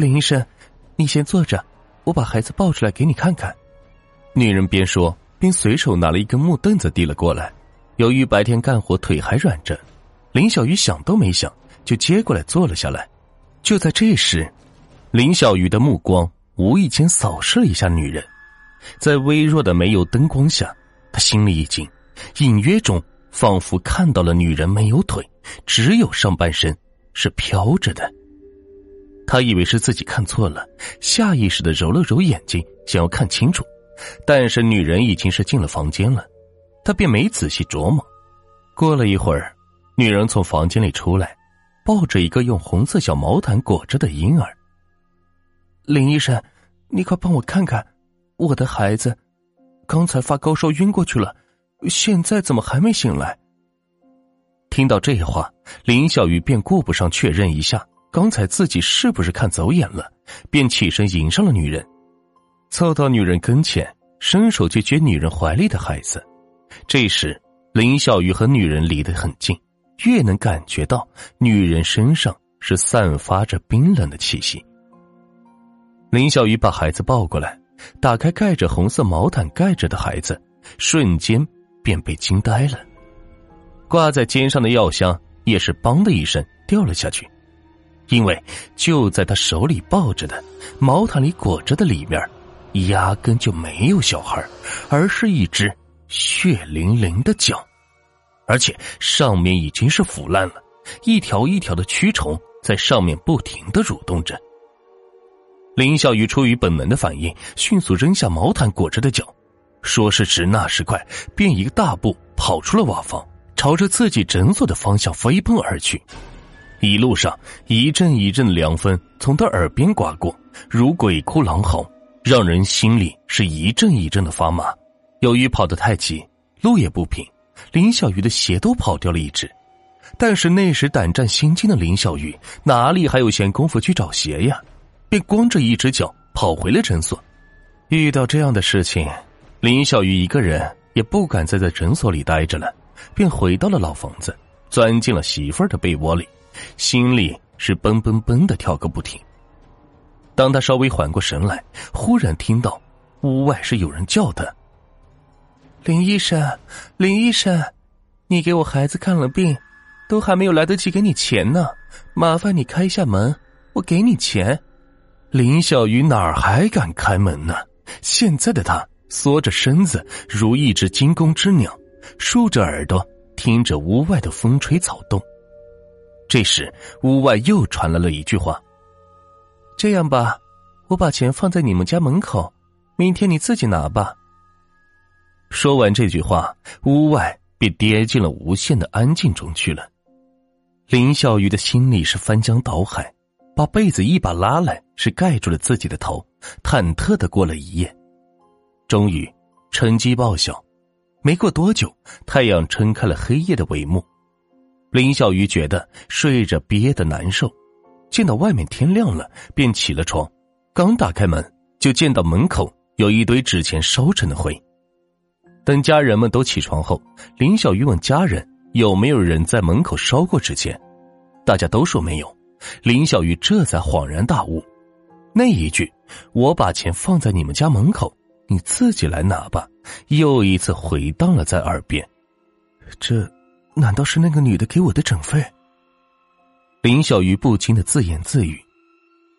林医生，你先坐着，我把孩子抱出来给你看看。女人边说边随手拿了一根木凳子递了过来。由于白天干活腿还软着，林小鱼想都没想就接过来坐了下来。就在这时，林小鱼的目光无意间扫视了一下女人，在微弱的煤油灯光下，他心里一惊，隐约中仿佛看到了女人没有腿，只有上半身是飘着的。他以为是自己看错了，下意识的揉了揉眼睛，想要看清楚，但是女人已经是进了房间了，他便没仔细琢磨。过了一会儿，女人从房间里出来，抱着一个用红色小毛毯裹着的婴儿。林医生，你快帮我看看，我的孩子刚才发高烧晕过去了，现在怎么还没醒来？听到这话，林小鱼便顾不上确认一下。刚才自己是不是看走眼了？便起身迎上了女人，凑到女人跟前，伸手去接女人怀里的孩子。这时，林小鱼和女人离得很近，越能感觉到女人身上是散发着冰冷的气息。林小鱼把孩子抱过来，打开盖着红色毛毯盖着的孩子，瞬间便被惊呆了。挂在肩上的药箱也是“梆”的一声掉了下去。因为就在他手里抱着的毛毯里裹着的里面，压根就没有小孩，而是一只血淋淋的脚，而且上面已经是腐烂了，一条一条的蛆虫在上面不停的蠕动着。林小鱼出于本能的反应，迅速扔下毛毯裹着的脚，说时迟那时快，便一个大步跑出了瓦房，朝着自己诊所的方向飞奔而去。一路上，一阵一阵的凉风从他耳边刮过，如鬼哭狼嚎，让人心里是一阵一阵的发麻。由于跑得太急，路也不平，林小鱼的鞋都跑掉了一只。但是那时胆战心惊的林小鱼哪里还有闲工夫去找鞋呀？便光着一只脚跑回了诊所。遇到这样的事情，林小鱼一个人也不敢再在诊所里待着了，便回到了老房子，钻进了媳妇儿的被窝里。心里是嘣嘣嘣的跳个不停。当他稍微缓过神来，忽然听到屋外是有人叫他：“林医生，林医生，你给我孩子看了病，都还没有来得及给你钱呢，麻烦你开一下门，我给你钱。”林小鱼哪儿还敢开门呢？现在的他缩着身子，如一只惊弓之鸟，竖着耳朵听着屋外的风吹草动。这时，屋外又传来了一句话：“这样吧，我把钱放在你们家门口，明天你自己拿吧。”说完这句话，屋外便跌进了无限的安静中去了。林小鱼的心里是翻江倒海，把被子一把拉来，是盖住了自己的头，忐忑的过了一夜。终于，成绩报晓，没过多久，太阳撑开了黑夜的帷幕。林小鱼觉得睡着憋得难受，见到外面天亮了，便起了床。刚打开门，就见到门口有一堆纸钱烧成的灰。等家人们都起床后，林小鱼问家人有没有人在门口烧过纸钱，大家都说没有。林小鱼这才恍然大悟，那一句“我把钱放在你们家门口，你自己来拿吧”，又一次回荡了在耳边。这。难道是那个女的给我的诊费？林小鱼不禁的自言自语。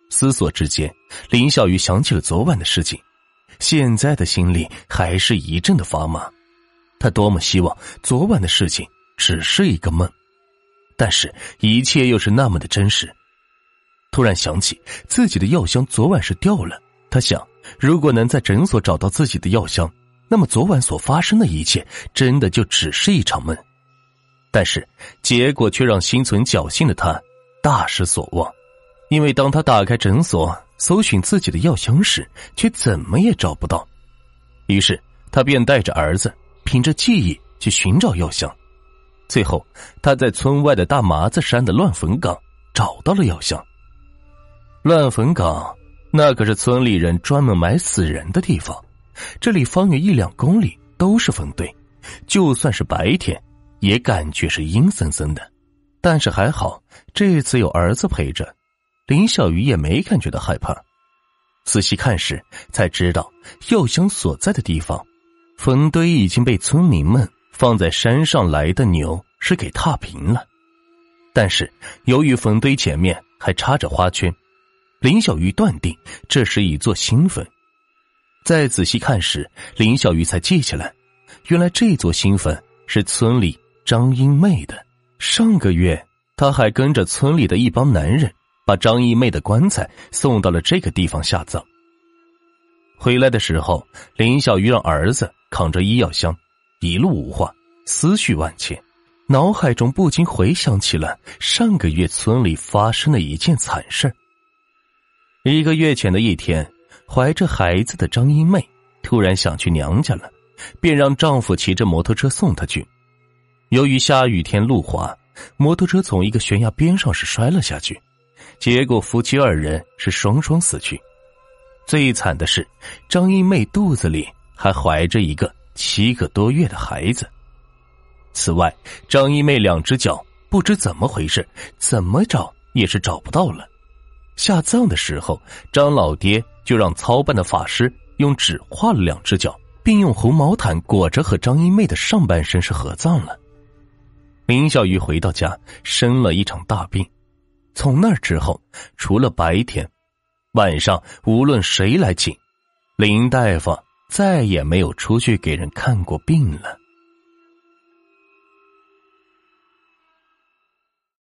思索之间，林小鱼想起了昨晚的事情，现在的心里还是一阵的发麻。他多么希望昨晚的事情只是一个梦，但是一切又是那么的真实。突然想起自己的药箱昨晚是掉了，他想，如果能在诊所找到自己的药箱，那么昨晚所发生的一切真的就只是一场梦。但是结果却让心存侥幸的他大失所望，因为当他打开诊所搜寻自己的药箱时，却怎么也找不到。于是他便带着儿子，凭着记忆去寻找药箱。最后，他在村外的大麻子山的乱坟岗找到了药箱。乱坟岗那可是村里人专门埋死人的地方，这里方圆一两公里都是坟堆，就算是白天。也感觉是阴森森的，但是还好，这次有儿子陪着，林小鱼也没感觉到害怕。仔细看时，才知道药箱所在的地方，坟堆已经被村民们放在山上来的牛是给踏平了。但是由于坟堆前面还插着花圈，林小鱼断定这是一座新坟。再仔细看时，林小鱼才记起来，原来这座新坟是村里张英妹的。上个月，他还跟着村里的一帮男人。把张英妹的棺材送到了这个地方下葬。回来的时候，林小鱼让儿子扛着医药箱，一路无话，思绪万千，脑海中不禁回想起了上个月村里发生的一件惨事一个月前的一天，怀着孩子的张英妹突然想去娘家了，便让丈夫骑着摩托车送她去。由于下雨天路滑，摩托车从一个悬崖边上是摔了下去。结果夫妻二人是双双死去，最惨的是张一妹肚子里还怀着一个七个多月的孩子。此外，张一妹两只脚不知怎么回事，怎么找也是找不到了。下葬的时候，张老爹就让操办的法师用纸画了两只脚，并用红毛毯裹着和张一妹的上半身是合葬了。林小鱼回到家，生了一场大病。从那之后，除了白天，晚上无论谁来请，林大夫再也没有出去给人看过病了。